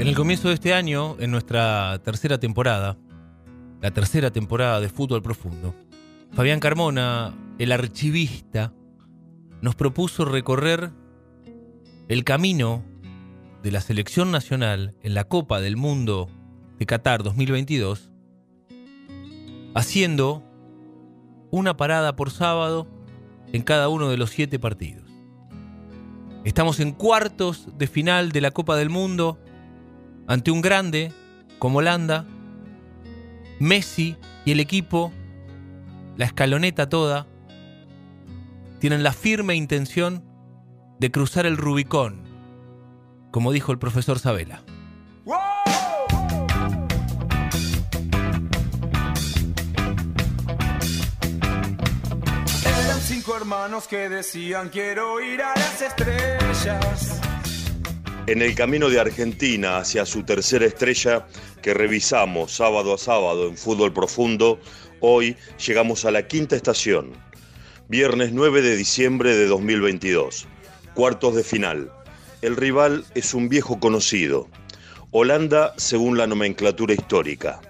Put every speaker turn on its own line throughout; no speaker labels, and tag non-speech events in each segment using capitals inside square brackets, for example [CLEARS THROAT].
En el comienzo de este año, en nuestra tercera temporada, la tercera temporada de Fútbol Profundo, Fabián Carmona, el archivista, nos propuso recorrer el camino de la selección nacional en la Copa del Mundo de Qatar 2022, haciendo una parada por sábado en cada uno de los siete partidos. Estamos en cuartos de final de la Copa del Mundo ante un grande como Holanda, Messi y el equipo, la escaloneta toda, tienen la firme intención de cruzar el Rubicón, como dijo el profesor Sabela.
Cinco hermanos que decían quiero ir a las estrellas.
En el camino de Argentina hacia su tercera estrella que revisamos sábado a sábado en Fútbol Profundo, hoy llegamos a la quinta estación. Viernes 9 de diciembre de 2022. Cuartos de final. El rival es un viejo conocido. Holanda según la nomenclatura histórica.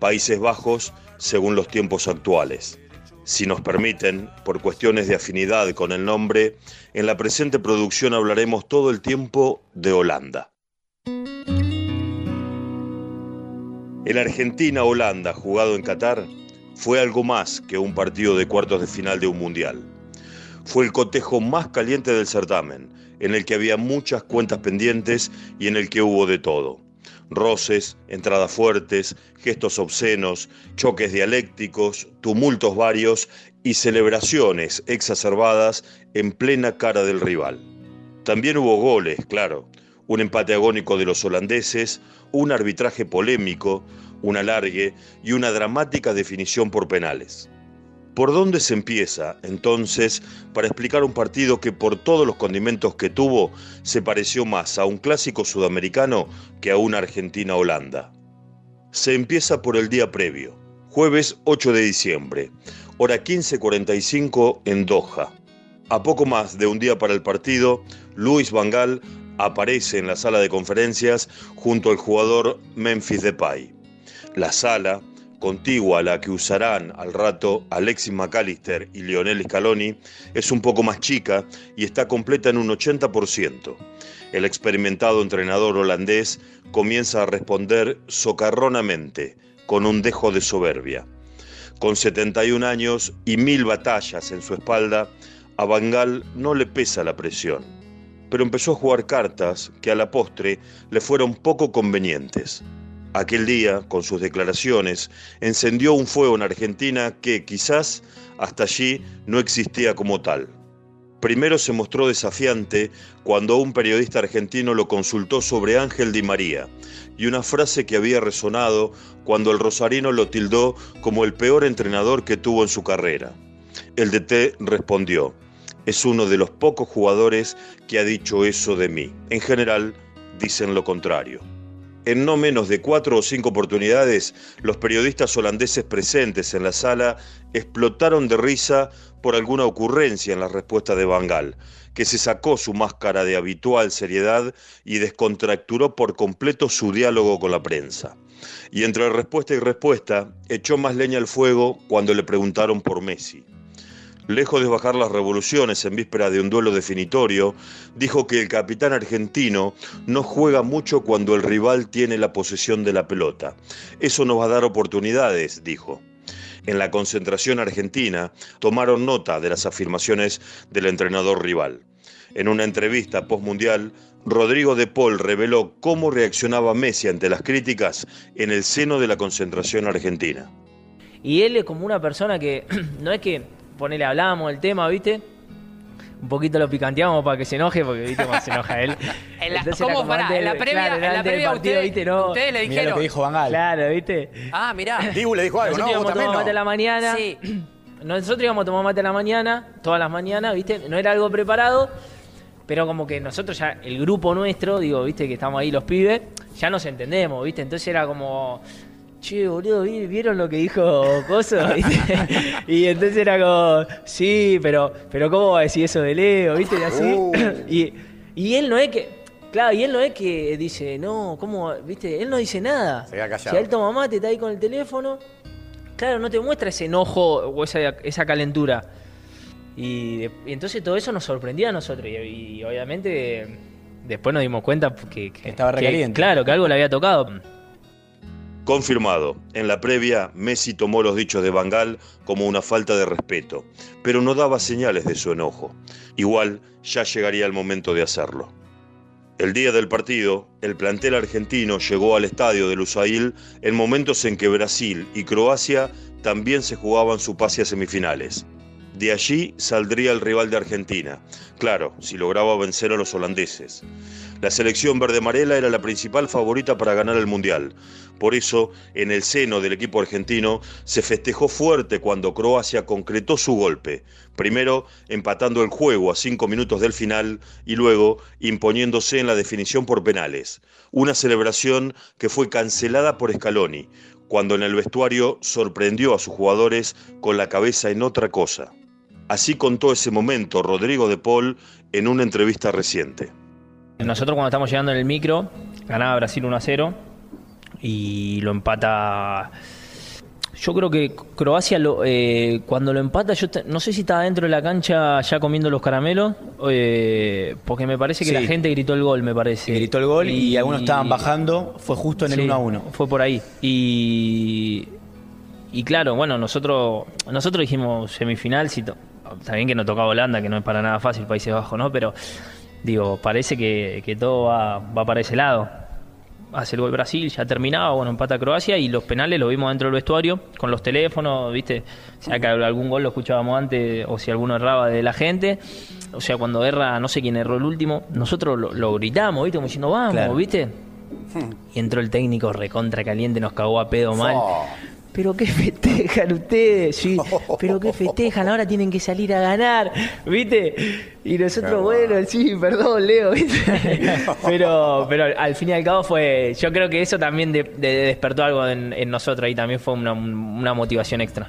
Países Bajos según los tiempos actuales. Si nos permiten, por cuestiones de afinidad con el nombre, en la presente producción hablaremos todo el tiempo de Holanda. El Argentina-Holanda jugado en Qatar fue algo más que un partido de cuartos de final de un mundial. Fue el cotejo más caliente del certamen, en el que había muchas cuentas pendientes y en el que hubo de todo roces, entradas fuertes, gestos obscenos, choques dialécticos, tumultos varios y celebraciones exacerbadas en plena cara del rival. También hubo goles, claro, un empate agónico de los holandeses, un arbitraje polémico, un alargue y una dramática definición por penales. ¿Por dónde se empieza, entonces, para explicar un partido que por todos los condimentos que tuvo se pareció más a un clásico sudamericano que a una Argentina-Holanda? Se empieza por el día previo, jueves 8 de diciembre, hora 15.45 en Doha. A poco más de un día para el partido, Luis Vangal aparece en la sala de conferencias junto al jugador Memphis Depay. La sala, contigua a la que usarán al rato Alexis McAllister y Lionel Scaloni, es un poco más chica y está completa en un 80%. El experimentado entrenador holandés comienza a responder socarronamente, con un dejo de soberbia. Con 71 años y mil batallas en su espalda, a Bangal no le pesa la presión, pero empezó a jugar cartas que a la postre le fueron poco convenientes. Aquel día, con sus declaraciones, encendió un fuego en Argentina que quizás hasta allí no existía como tal. Primero se mostró desafiante cuando un periodista argentino lo consultó sobre Ángel Di María y una frase que había resonado cuando el rosarino lo tildó como el peor entrenador que tuvo en su carrera. El DT respondió, es uno de los pocos jugadores que ha dicho eso de mí. En general, dicen lo contrario. En no menos de cuatro o cinco oportunidades, los periodistas holandeses presentes en la sala explotaron de risa por alguna ocurrencia en la respuesta de Bangal, que se sacó su máscara de habitual seriedad y descontracturó por completo su diálogo con la prensa. Y entre respuesta y respuesta, echó más leña al fuego cuando le preguntaron por Messi lejos de bajar las revoluciones en víspera de un duelo definitorio, dijo que el capitán argentino no juega mucho cuando el rival tiene la posesión de la pelota. Eso nos va a dar oportunidades, dijo. En la concentración argentina tomaron nota de las afirmaciones del entrenador rival. En una entrevista postmundial, Rodrigo de Paul reveló cómo reaccionaba Messi ante las críticas en el seno de la concentración argentina.
Y él es como una persona que [CLEARS THROAT] no es que ponele, hablábamos del tema, ¿viste? Un poquito lo picanteamos para que se enoje, porque viste cómo se enoja él. [LAUGHS]
en la, ¿Cómo para? En la previa, en la previa usted, ¿viste? No, ustedes le dijeron.
lo que dijo Bangal.
Claro, ¿viste?
Ah, mirá. [LAUGHS]
Dibu le dijo algo,
Nosotros
¿no?
íbamos a tomar mate a la mañana.
Sí. [CLEARS THROAT]
Nosotros íbamos a tomar mate a la mañana, todas las mañanas, ¿viste? No era algo preparado, pero como que nosotros ya, el grupo nuestro, digo, ¿viste? Que estamos ahí los pibes, ya nos entendemos, ¿viste? Entonces era como che, boludo, ¿vieron lo que dijo Coso? [LAUGHS] y entonces era como, sí, pero, pero ¿cómo va a decir eso de Leo? ¿Viste? Y así. Uh. [CLEARS THROAT] Y, y él no es que, claro, y él no es que dice, no, ¿cómo? ¿Viste? Él no dice nada.
Se callado.
Si él toma mate, está ahí con el teléfono, claro, no te muestra ese enojo o esa, esa calentura. Y, entonces todo eso nos sorprendía a nosotros. Y, obviamente después nos dimos cuenta que,
estaba recaliente.
Claro, que algo le había tocado.
Confirmado. En la previa, Messi tomó los dichos de Bangal como una falta de respeto, pero no daba señales de su enojo. Igual ya llegaría el momento de hacerlo. El día del partido, el plantel argentino llegó al estadio de Lusail en momentos en que Brasil y Croacia también se jugaban su pase a semifinales. De allí saldría el rival de Argentina, claro, si lograba vencer a los holandeses. La selección verde-amarela era la principal favorita para ganar el Mundial. Por eso, en el seno del equipo argentino, se festejó fuerte cuando Croacia concretó su golpe, primero empatando el juego a cinco minutos del final y luego imponiéndose en la definición por penales. Una celebración que fue cancelada por Scaloni, cuando en el vestuario sorprendió a sus jugadores con la cabeza en otra cosa. Así contó ese momento Rodrigo de Paul en una entrevista reciente.
Nosotros cuando estamos llegando en el micro, ganaba Brasil 1 a 0 y lo empata... Yo creo que Croacia lo, eh, cuando lo empata, yo no sé si estaba dentro de la cancha ya comiendo los caramelos, eh, porque me parece que la gente gritó el gol, me parece.
Gritó el gol y, algunos estaban bajando, fue justo en el 1 a 1.
Fue por ahí. Y, y claro, bueno, nosotros nosotros dijimos semifinal, si Está bien que no tocaba Holanda, que no es para nada fácil Países Bajos, ¿no? Pero digo, parece que, todo va, va, para ese lado. Hace el gol Brasil, ya terminaba, bueno, empata Croacia y los penales lo vimos dentro del vestuario con los teléfonos, ¿viste? O sea, que algún gol lo escuchábamos antes o si alguno erraba de la gente. O sea, cuando erra, no sé quién erró el último, nosotros lo, gritamos, ¿viste? Como diciendo, vamos, ¿viste? Y entró el técnico recontra caliente, nos cagó a pedo mal. Pero qué festejan ustedes, sí, [LAUGHS] pero qué festejan, ahora tienen que salir a ganar, ¿vite? Y nosotros, bueno, sí, perdón, Leo, ¿viste? [LAUGHS] Pero, pero al fin y al cabo fue, yo creo que eso también despertó algo en, nosotros y también fue una motivación extra.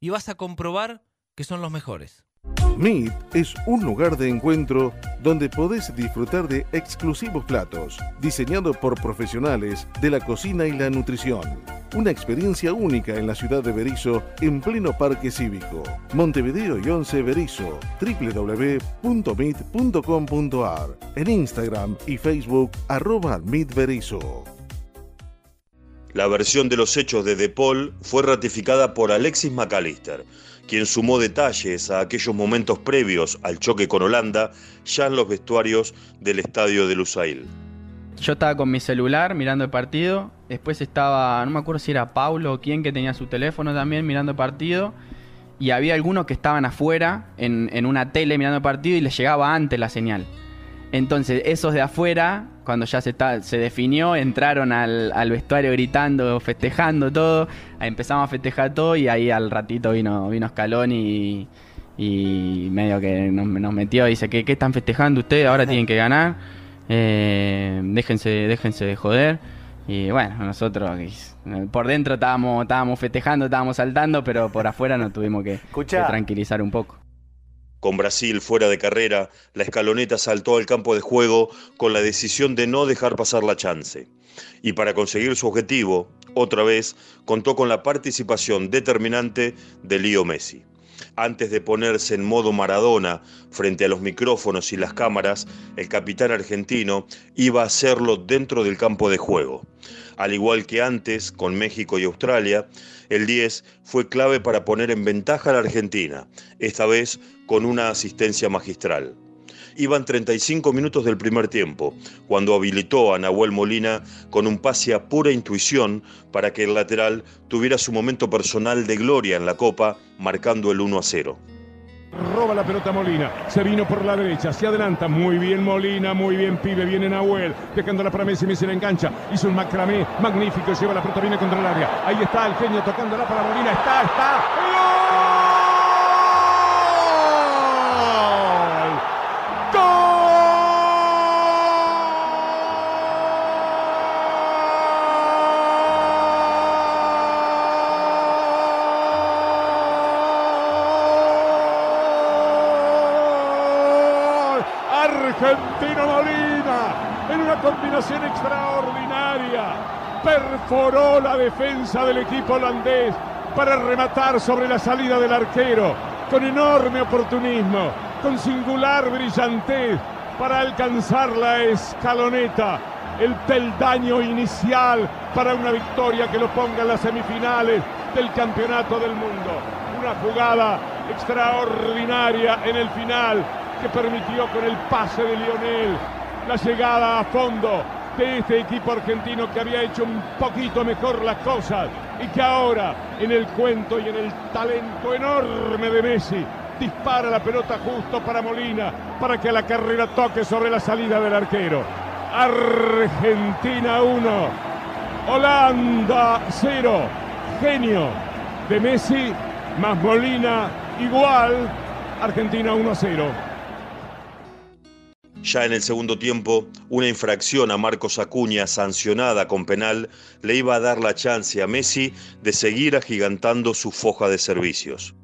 y vas a comprobar que son los mejores.
Meet es un lugar de encuentro donde podés disfrutar de exclusivos platos, diseñados por profesionales de la cocina y la nutrición. Una experiencia única en la ciudad de Berizo, en pleno parque cívico. Montevideo y 11 Berizo, www.meet.com.ar, en Instagram y Facebook, arroba Meet
la versión de los hechos de De Paul fue ratificada por Alexis McAllister, quien sumó detalles a aquellos momentos previos al choque con Holanda ya en los vestuarios del estadio de Lusail.
Yo estaba con mi celular mirando el partido, después estaba, no me acuerdo si era Paulo o quién que tenía su teléfono también mirando el partido, y había algunos que estaban afuera en, en una tele mirando el partido y les llegaba antes la señal. Entonces, esos de afuera, cuando ya se, definió, entraron al, vestuario gritando, festejando todo. Empezamos a festejar todo y ahí al ratito vino, vino Scaloni y, medio que nos, metió. Dice, ¿qué, ¿qué, están festejando ustedes? Ahora tienen que ganar. Eh, déjense, déjense de joder. Y bueno, nosotros por dentro estábamos, estábamos festejando, estábamos saltando, pero por afuera nos tuvimos que, tranquilizar un poco.
Con Brasil fuera de carrera, la escaloneta saltó al campo de juego con la decisión de no dejar pasar la chance. Y para conseguir su objetivo, otra vez, contó con la participación determinante de Leo Messi antes de ponerse en modo Maradona frente a los micrófonos y las cámaras, el capitán argentino iba a hacerlo dentro del campo de juego. Al igual que antes, con México y Australia, el 10 fue clave para poner en ventaja a la Argentina, esta vez con una asistencia magistral. Iban 35 minutos del primer tiempo, cuando habilitó a Nahuel Molina con un pase a pura intuición para que el lateral tuviera su momento personal de gloria en la Copa, marcando el 1 a 0
roba la pelota Molina, se vino por la derecha, se adelanta, muy bien Molina, muy bien Pibe, viene Nahuel, dejándola para Messi, Messi la engancha, hizo un macramé magnífico, lleva la pelota, viene contra el área, ahí está el genio tocándola para Molina, está, está, Perforó la defensa del equipo holandés para rematar sobre la salida del arquero con enorme oportunismo, con singular brillantez para alcanzar la escaloneta, el peldaño inicial para una victoria que lo ponga en las semifinales del Campeonato del Mundo. Una jugada extraordinaria en el final que permitió con el pase de Lionel la llegada a fondo de este equipo argentino que había hecho un poquito mejor las cosas y que ahora en el cuento y en el talento enorme de Messi dispara la pelota justo para Molina para que la carrera toque sobre la salida del arquero. Argentina 1, Holanda 0, genio de Messi más Molina igual, Argentina 1 a 0.
Ya en el segundo tiempo, una infracción a Marcos Acuña sancionada con penal le iba a dar la chance a Messi de seguir agigantando su foja de servicios.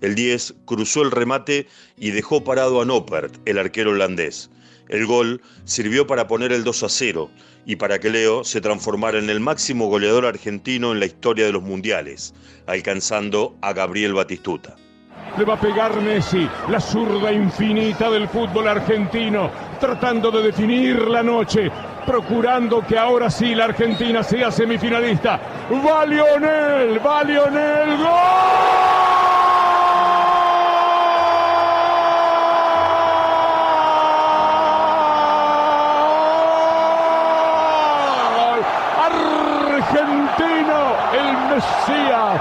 El 10 cruzó el remate y dejó parado a Noppert, el arquero holandés. El gol sirvió para poner el 2 a 0 y para que Leo se transformara en el máximo goleador argentino en la historia de los mundiales, alcanzando a Gabriel Batistuta.
Le va a pegar Messi, la zurda infinita del fútbol argentino, tratando de definir la noche, procurando que ahora sí la Argentina sea semifinalista. Va Lionel, va Lionel, gol. Argentino, el Mesías.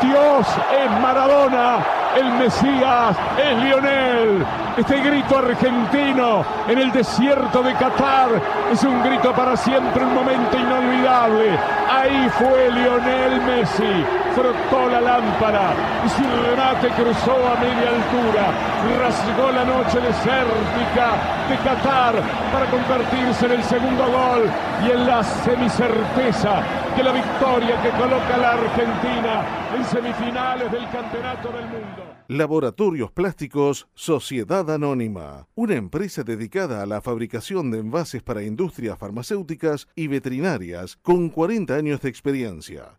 Dios es Maradona el Mesías es Lionel. Este grito argentino en el desierto de Qatar es un grito para siempre, un momento inolvidable. Ahí fue Lionel Messi, frotó la lámpara y su remate cruzó a media altura, rasgó la noche desértica de Qatar para convertirse en el segundo gol y en la semicerteza de la victoria que coloca a la Argentina en semifinales del Campeonato del Mundo.
Laboratorios Plásticos Sociedad Anónima, una empresa dedicada a la fabricación de envases para industrias farmacéuticas y veterinarias con 40 años de experiencia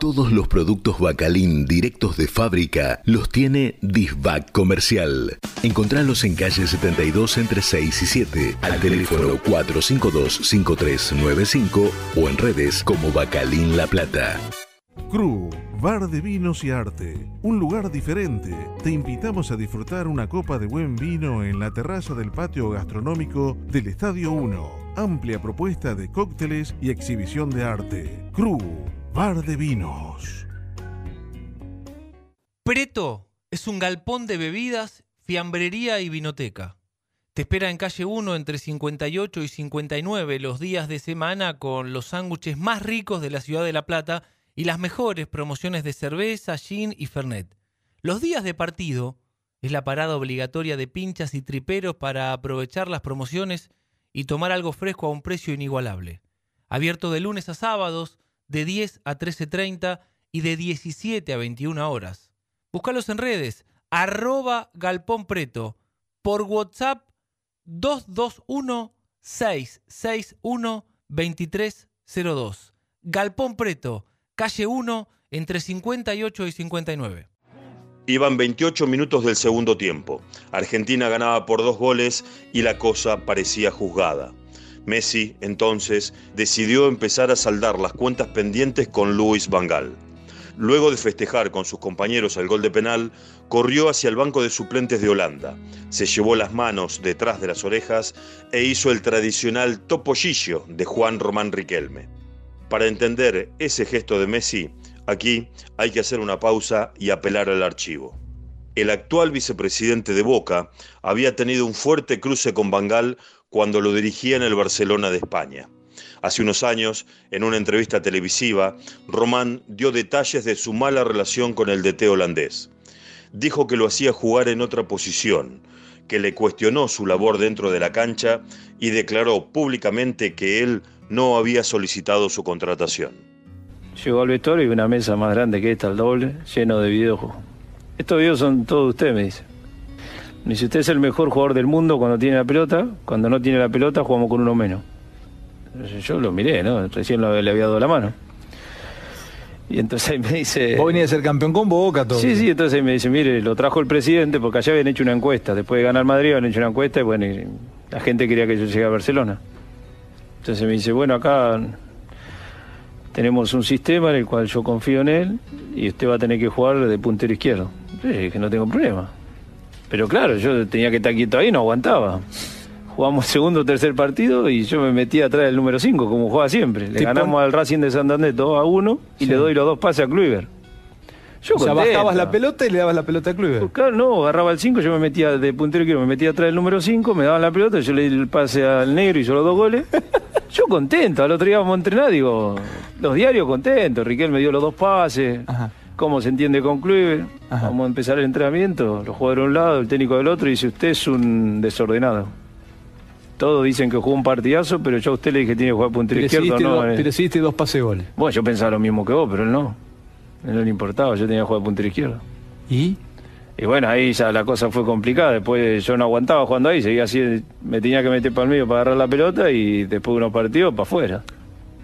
Todos los productos Bacalín directos de fábrica los tiene Disvac Comercial. Encontralos en calle 72 entre 6 y 7, al teléfono 452-5395 o en redes como Bacalín La Plata.
Cru, bar de vinos y arte. Un lugar diferente. Te invitamos a disfrutar una copa de buen vino en la terraza del patio gastronómico del Estadio 1. Amplia propuesta de cócteles y exhibición de arte. Cru Bar de Vinos.
Preto Es un galpón de bebidas, fiambrería y vinoteca. Te espera en calle 1 entre 58 y 59 los días de semana con los sándwiches más ricos de la ciudad de La Plata y las mejores promociones de cerveza, gin y fernet. Los días de partido es la parada obligatoria de pinchas y triperos para aprovechar las promociones y tomar algo fresco a un precio inigualable. Abierto de lunes a sábados, de 10 a 13.30 y de 17 a 21 horas. Búscalos en redes, arroba Galpón Preto, por WhatsApp 221-661-2302. Galpón Preto, calle 1, entre 58 y 59.
Iban 28 minutos del segundo tiempo. Argentina ganaba por dos goles y la cosa parecía juzgada. Messi, entonces, decidió empezar a saldar las cuentas pendientes con Luis Vangal. Luego de festejar con sus compañeros el gol de penal, corrió hacia el banco de suplentes de Holanda, se llevó las manos detrás de las orejas e hizo el tradicional topollillo de Juan Román Riquelme. Para entender ese gesto de Messi, Aquí hay que hacer una pausa y apelar al archivo. El actual vicepresidente de Boca había tenido un fuerte cruce con Bangal cuando lo dirigía en el Barcelona de España. Hace unos años, en una entrevista televisiva, Román dio detalles de su mala relación con el DT holandés. Dijo que lo hacía jugar en otra posición, que le cuestionó su labor dentro de la cancha y declaró públicamente que él no había solicitado su contratación.
Llegó al vestuario y una mesa más grande que esta, el doble, lleno de videojuegos. Estos videos son todos ustedes, me dice. Me dice, usted es el mejor jugador del mundo cuando tiene la pelota, cuando no tiene la pelota jugamos con uno menos. Yo lo miré, ¿no? Recién le había dado la mano. Y entonces ahí me dice...
Vos venías a ser campeón con Boca, todo.
Sí, sí, entonces ahí me dice, mire, lo trajo el presidente, porque allá habían hecho una encuesta. Después de ganar Madrid habían hecho una encuesta y bueno, la gente quería que yo llegue a Barcelona. Entonces me dice, bueno, acá tenemos un sistema en el cual yo confío en él y usted va a tener que jugar de puntero izquierdo. Sí, que no tengo problema. Pero claro, yo tenía que estar quieto ahí, no aguantaba. Jugamos segundo o tercer partido y yo me metí atrás del número 5, como juega siempre. Le ganamos al Racing de Santander 2 a 1 y le doy los dos pases a Kluivert.
Yo o sea, bajabas la pelota y le dabas la pelota a Kluivert. Pues
claro, no, agarraba el 5, yo me metía de puntero izquierdo, me metía atrás del número 5, me daban la pelota, yo le di el pase al negro y hizo los dos goles. [LAUGHS] yo contento, al otro día vamos a entrenar, digo, los diarios contentos, Riquel me dio los dos pases, cómo se entiende con Kluivert, vamos a empezar el entrenamiento, los jugadores de un lado, el técnico del otro, y dice, usted es un desordenado. Todos dicen que jugó un partidazo, pero yo a usted le dije que tiene que jugar puntero izquierdo.
No, pero hiciste dos pases goles.
Bueno, yo pensaba lo mismo que vos, pero él no. No le importaba, yo tenía que jugar puntero izquierdo.
¿Y?
Y bueno, ahí ya la cosa fue complicada. Después yo no aguantaba jugando ahí, seguía así, me tenía que meter para el medio para agarrar la pelota y después de unos partidos para afuera.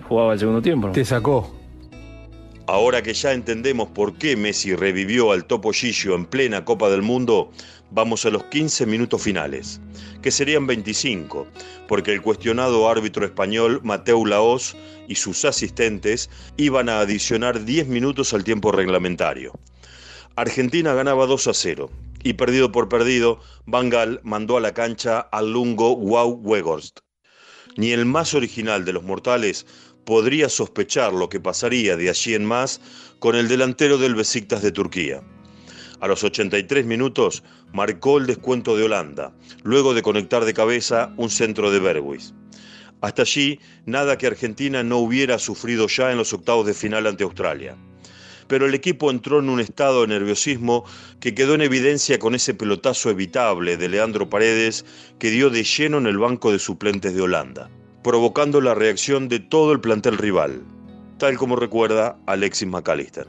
Jugaba el segundo tiempo.
Te sacó.
Ahora que ya entendemos por qué Messi revivió al Topo en plena Copa del Mundo, vamos a los 15 minutos finales, que serían 25, porque el cuestionado árbitro español Mateu Laos y sus asistentes iban a adicionar 10 minutos al tiempo reglamentario. Argentina ganaba 2 a 0 y perdido por perdido, Bangal mandó a la cancha al lungo Wow Weghorst. Ni el más original de los mortales podría sospechar lo que pasaría de allí en más con el delantero del Besiktas de Turquía. A los 83 minutos marcó el descuento de Holanda, luego de conectar de cabeza un centro de Bergwijn. Hasta allí, nada que Argentina no hubiera sufrido ya en los octavos de final ante Australia. Pero el equipo entró en un estado de nerviosismo que quedó en evidencia con ese pelotazo evitable de Leandro Paredes que dio de lleno en el banco de suplentes de Holanda, provocando la reacción de todo el plantel rival, tal como recuerda Alexis McAllister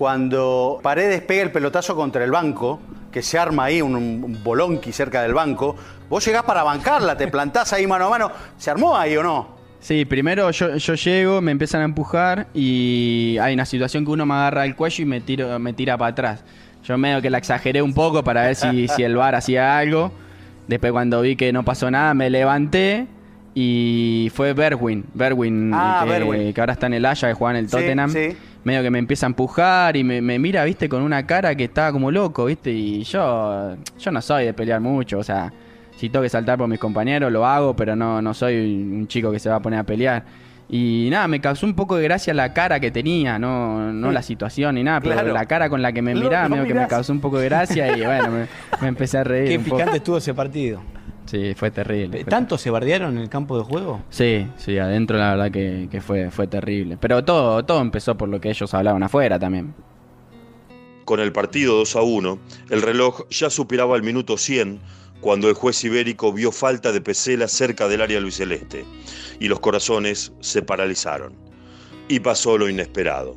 cuando Paredes pega el pelotazo contra el banco, que se arma ahí un, bolonqui cerca del banco, vos llegás para bancarla, te plantás ahí mano a mano. ¿Se armó ahí o no?
Sí, primero yo, llego, me empiezan a empujar y hay una situación que uno me agarra el cuello y me, tiro, me tira para atrás. Yo medio que la exageré un poco para ver si, si el bar hacía algo. Después cuando vi que no pasó nada, me levanté y fue Berwin, Berwin,
ah,
que, ahora está en el Haya, que juega en el Tottenham. Medio que me empieza a empujar y me, mira, viste, con una cara que estaba como loco, viste. Y yo, yo no soy de pelear mucho, o sea, si tengo que saltar por mis compañeros lo hago, pero no, no soy un chico que se va a poner a pelear. Y nada, me causó un poco de gracia la cara que tenía, no, no la situación ni nada, pero la cara con la que me miraba, medio que me causó un poco de gracia y bueno, me, empecé a reír.
Qué
un
picante
poco.
estuvo ese partido.
Sí, fue terrible. fue
¿Tanto se bardearon en el campo de juego?
Sí, sí, adentro la verdad que, que fue, fue terrible. Pero todo, todo empezó por lo que ellos hablaban afuera también.
Con el partido 2 a 1, el reloj ya superaba el minuto 100 cuando el juez ibérico vio falta de Pesela cerca del área luiseleste y los corazones se paralizaron. Y pasó lo inesperado.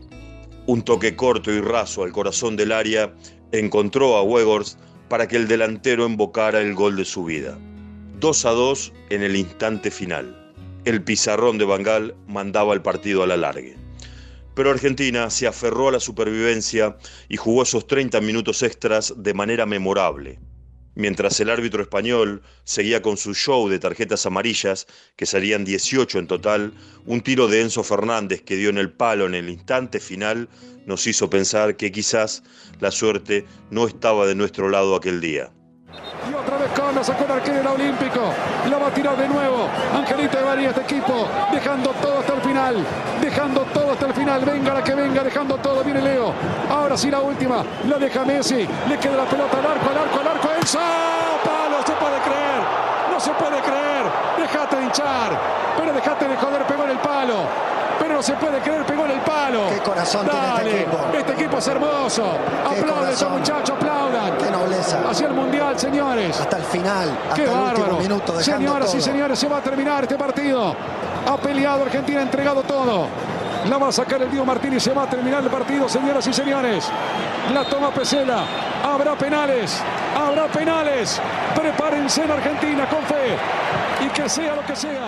Un toque corto y raso al corazón del área encontró a Weghorst para que el delantero invocara el gol de su vida. 2 a 2 en el instante final. El pizarrón de Bangal mandaba el partido a la largue. Pero Argentina se aferró a la supervivencia y jugó esos 30 minutos extras de manera memorable. Mientras el árbitro español seguía con su show de tarjetas amarillas, que serían 18 en total, un tiro de Enzo Fernández que dio en el palo en el instante final nos hizo pensar que quizás la suerte no estaba de nuestro lado aquel día.
Sacó el arquero del Olímpico. La va a tirar de nuevo. Angelito de este equipo, dejando todo hasta el final. Dejando todo hasta el final. Venga la que venga, dejando todo. Viene Leo. Ahora sí la última. La deja Messi. Le queda la pelota al arco, al arco, al arco. Enzo. Palo, se puede creer. No se puede creer. Dejate de hinchar. Pero dejate de joder, pegó en el palo. Pero no se puede creer, pegó en el palo.
Qué corazón
Dale,
tiene este equipo.
Este equipo es hermoso. Aplauden
corazón.
muchachos, aplaudan.
Qué nobleza.
Hacia el mundial, señores.
Hasta el final, hasta
Qué
el
bárbaro.
último minuto, dejando
Señoras y señores, se va a terminar este partido. Ha peleado Argentina, ha entregado todo. La va a sacar el Diego Martínez, se va a terminar el partido, señoras y señores. La toma Pesela. Habrá penales, habrá penales. Prepárense en Argentina con fe. Y que sea lo que sea.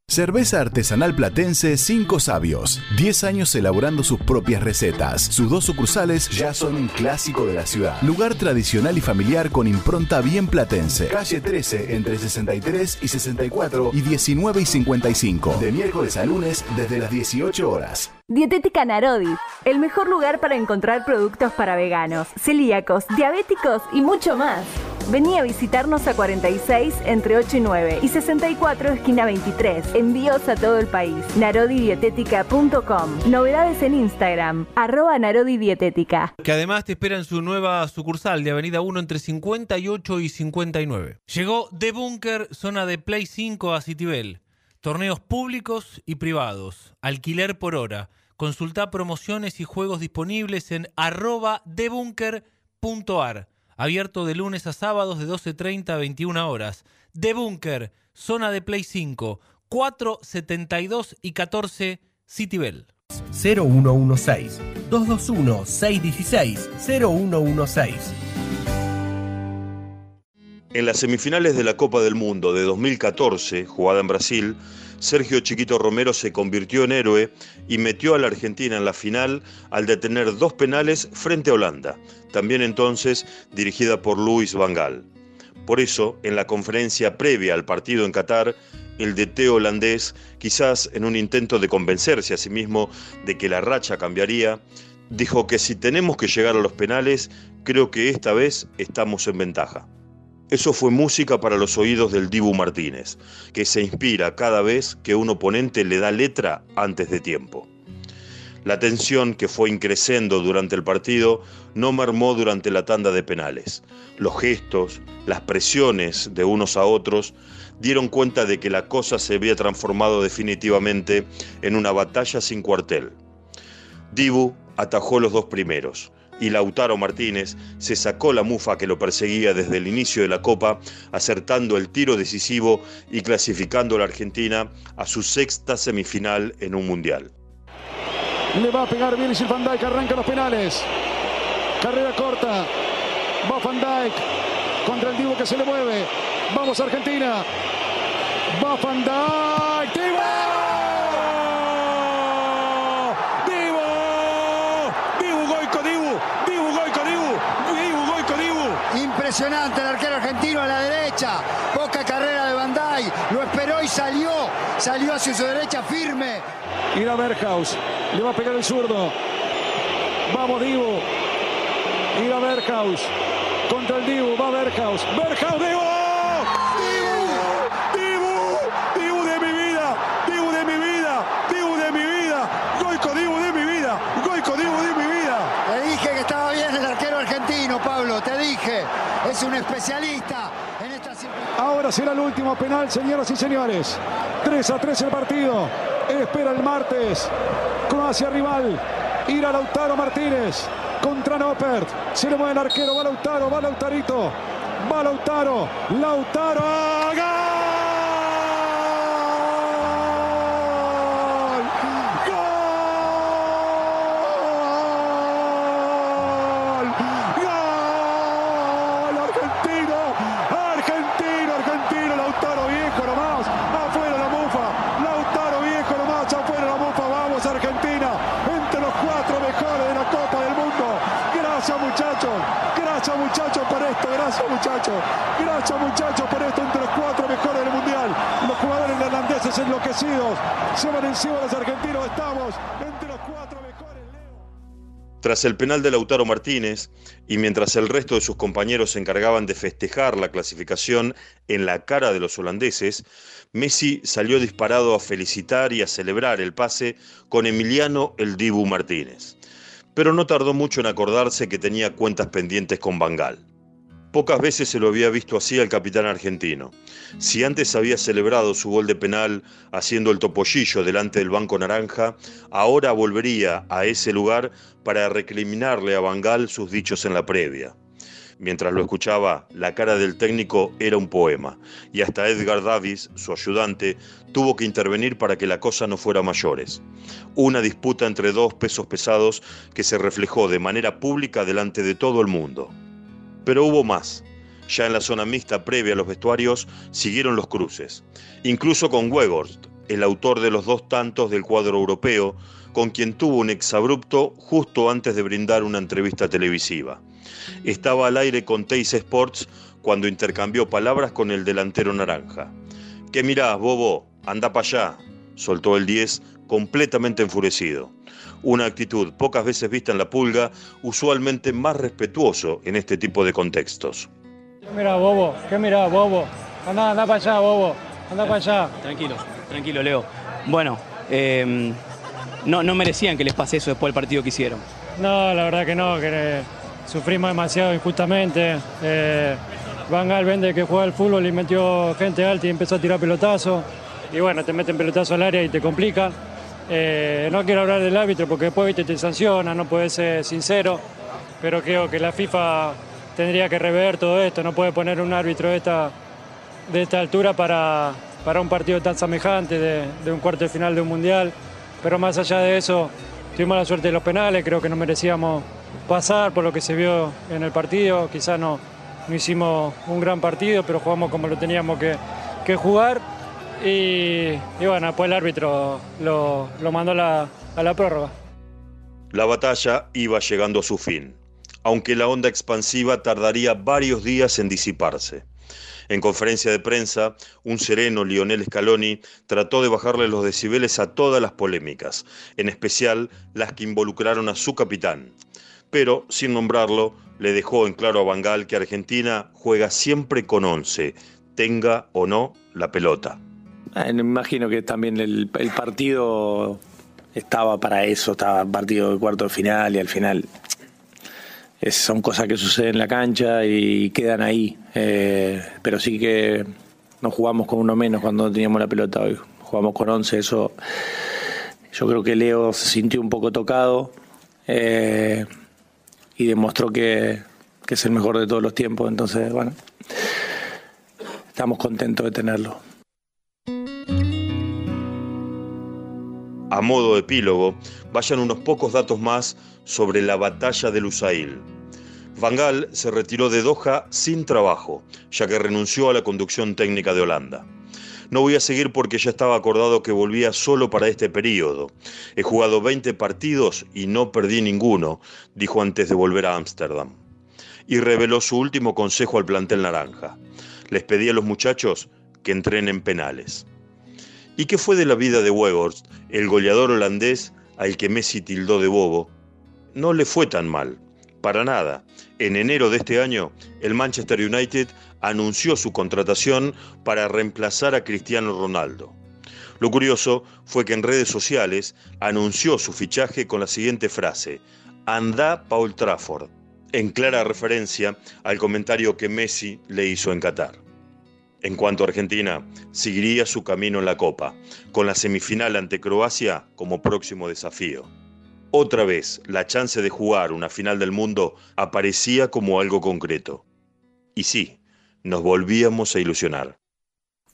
Cerveza artesanal platense Cinco Sabios. 10 años elaborando sus propias recetas. Sus dos sucursales ya son un clásico de la ciudad. Lugar tradicional y familiar con impronta bien platense. Calle 13 entre 63 y 64 y 19 y 55. De miércoles a lunes desde las 18 horas.
Dietética Narodi, el mejor lugar para encontrar productos para veganos, celíacos, diabéticos y mucho más. Vení a visitarnos a 46 entre 8 y 9 y 64 esquina 23. Envíos a todo el país. Narodidietética.com. Novedades en Instagram. Arroba Narodi Dietética.
Que además te espera en su nueva sucursal de Avenida 1 entre 58 y 59. Llegó The Bunker, zona de Play 5 a Citibel. Torneos públicos y privados. Alquiler por hora. Consulta promociones y juegos disponibles en arroba debunker.ar. Abierto de lunes a sábados de 12.30 a 21 horas. The Bunker, zona de Play 5, 4, 72 y 14, Citibel.
0116 221 616 0116
En las semifinales de la Copa del Mundo de 2014, jugada en Brasil, Sergio Chiquito Romero se convirtió en héroe y metió a la Argentina en la final al detener dos penales frente a Holanda, también entonces dirigida por Luis Van Gaal. Por eso, en la conferencia previa al partido en Qatar, el DT holandés, quizás en un intento de convencerse a sí mismo de que la racha cambiaría, dijo que si tenemos que llegar a los penales, creo que esta vez estamos en ventaja. Eso fue música para los oídos del Dibu Martínez, que se inspira cada vez que un oponente le da letra antes de tiempo. La tensión que fue increciendo durante el partido no mermó durante la tanda de penales. Los gestos, las presiones de unos a otros dieron cuenta de que la cosa se había transformado definitivamente en una batalla sin cuartel. Dibu atajó los dos primeros y Lautaro Martínez se sacó la mufa que lo perseguía desde el inicio de la Copa, acertando el tiro decisivo y clasificando a la Argentina a su sexta semifinal en un mundial.
Le va a pegar Virgil van Dijk, arranca los penales. Carrera corta. Va Van Dijk contra el Divo que se le mueve. Vamos Argentina. Va Van Dijk. ¡Divo! ¡Divo! ¡Dibu Goico Dibu! ¡Dibu Goico Dibu! ¡Dibu Goico Dibu!
Impresionante el arquero argentino a la derecha. Poca carrera de Bandai. Lo esperó y salió. Salió hacia su derecha firme.
Irá Berghaus. Le va a pegar el zurdo. Vamos, Dibu. Irá Berghaus. Contra el Dibu. Va. Berghaus, Dibu.
te un especialista en esta
Ahora será el último penal, señoras y señores. 3 a 3 el partido. Espera el martes. Croacia rival. Ir a Lautaro Martínez contra Nopert. Se le mueve el arquero. Va Lautaro, va Lautarito. Va Lautaro. Lautaro. Gracias muchachos. Gracias muchachos por esto entre los cuatro mejores del mundial. Los jugadores neerlandeses enloquecidos se van encima los argentinos. Estamos entre los cuatro mejores.
Tras el penal de Lautaro Martínez, y mientras el resto de sus compañeros se encargaban de festejar la clasificación en la cara de los holandeses, Messi salió disparado a felicitar y a celebrar el pase con Emiliano El Dibu Martínez. Pero no tardó mucho en acordarse que tenía cuentas pendientes con Bangal. Pocas veces se lo había visto así al capitán argentino. Si antes había celebrado su gol de penal haciendo el topollillo delante del banco naranja, ahora volvería a ese lugar para recriminarle a Bangal sus dichos en la previa. Mientras lo escuchaba, la cara del técnico era un poema, y hasta Edgar Davis, su ayudante, tuvo que intervenir para que la cosa no fuera mayores. Una disputa entre dos pesos pesados que se reflejó de manera pública delante de todo el mundo. Pero hubo más. Ya en la zona mixta previa a los vestuarios siguieron los cruces, incluso con Weghorst, el autor de los dos tantos del cuadro europeo, con quien tuvo un exabrupto justo antes de brindar una entrevista televisiva. Estaba al aire con Teis Sports cuando intercambió palabras con el delantero naranja. ¿Qué mirás, bobo? Anda para allá, soltó el 10 completamente enfurecido una actitud pocas veces vista en la pulga, usualmente más respetuoso en este tipo de contextos.
¿Qué mirá, bobo? ¿Qué mirá, bobo? Anda, anda para allá, bobo. Anda para allá.
Tranquilo, tranquilo, Leo. Bueno, em, no, no merecían que les pase eso después del partido que hicieron.
No, la verdad que no, que sufrimos demasiado injustamente. Eh, Van Gaal vende que juega al fútbol y metió gente alta y empezó a tirar pelotazos. Y bueno, te meten pelotazo al área y te complican. Eh, no quiero hablar del árbitro porque después te sanciona, no puede ser sincero, pero creo que la FIFA tendría que rever todo esto, no puede poner un árbitro de esta, de esta altura para, para un partido tan semejante de, un cuarto de final de un mundial. Pero más allá de eso, tuvimos la suerte de los penales, creo que no merecíamos pasar por lo que se vio en el partido, quizás no, hicimos un gran partido, pero jugamos como lo teníamos que jugar y, bueno, después el árbitro lo, mandó a la prórroga.
La batalla iba llegando a su fin, aunque la onda expansiva tardaría varios días en disiparse. En conferencia de prensa, un sereno Lionel Scaloni trató de bajarle los decibeles a todas las polémicas, en especial las que involucraron a su capitán. Pero, sin nombrarlo, le dejó en claro a Bangal que Argentina juega siempre con once, tenga o no la pelota.
Eh, me imagino que también el, partido estaba para eso, estaba partido de cuarto de final y al final son cosas que suceden en la cancha y quedan ahí. Eh, pero sí que nos jugamos con uno menos cuando no teníamos la pelota hoy. Jugamos con 11, eso yo creo que Leo se sintió un poco tocado eh, y demostró que es el mejor de todos los tiempos. Entonces, bueno, estamos contentos de tenerlo.
A modo epílogo, vayan unos pocos datos más sobre la batalla de Lusail. Van Gaal se retiró de Doha sin trabajo, ya que renunció a la conducción técnica de Holanda. No voy a seguir porque ya estaba acordado que volvía solo para este periodo. He jugado 20 partidos y no perdí ninguno, dijo antes de volver a Ámsterdam. y reveló su último consejo al plantel naranja. Les pedía a los muchachos que entrenen penales. ¿Y qué fue de la vida de Weghorst, el goleador holandés al que Messi tildó de bobo? No le fue tan mal, para nada. En enero de este año, el Manchester United anunció su contratación para reemplazar a Cristiano Ronaldo. Lo curioso fue que en redes sociales anunció su fichaje con la siguiente frase, Anda Paul Trafford, en clara referencia al comentario que Messi le hizo en Qatar. En cuanto a Argentina, seguiría su camino en la Copa, con la semifinal ante Croacia como próximo desafío. Otra vez, la chance de jugar una final del mundo aparecía como algo concreto. Y sí, nos volvíamos a ilusionar.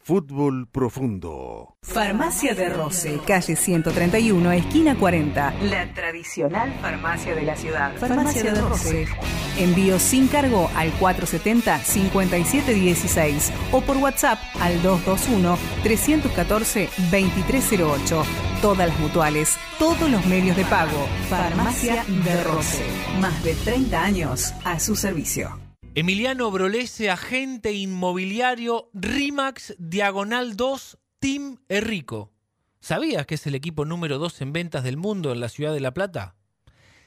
Fútbol profundo.
Farmacia de Roce, calle 131, esquina 40. La tradicional farmacia de la ciudad. Farmacia de Roce. Envío sin cargo al 470-5716 o por WhatsApp al 221-314-2308. Todas las mutuales, todos los medios de pago. Farmacia de Roce. Más de 30 años a su servicio.
Emiliano Brolese, agente inmobiliario RIMAX Diagonal 2 Team Errico. ¿Sabías que es el equipo número 2 en ventas del mundo en la ciudad de La Plata?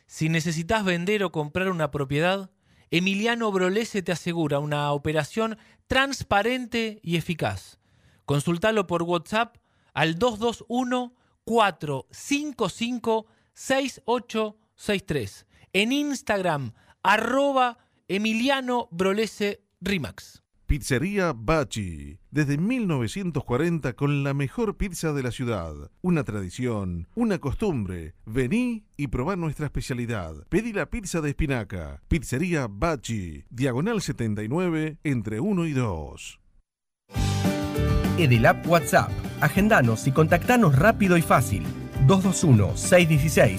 Si necesitas vender o comprar una propiedad, Emiliano Brolese te asegura una operación transparente y eficaz. Consultalo por WhatsApp al 221 455 6863. En Instagram, arroba Emiliano Brolese Rimax.
Pizzería Bachi. Desde 1940 con la mejor pizza de la ciudad. Una tradición, una costumbre. Vení y probá nuestra especialidad. Pedí la pizza de espinaca. Pizzería Bachi. Diagonal 79 entre 1 y 2.
Edelap WhatsApp. Agendanos y contactanos rápido y fácil. 221 616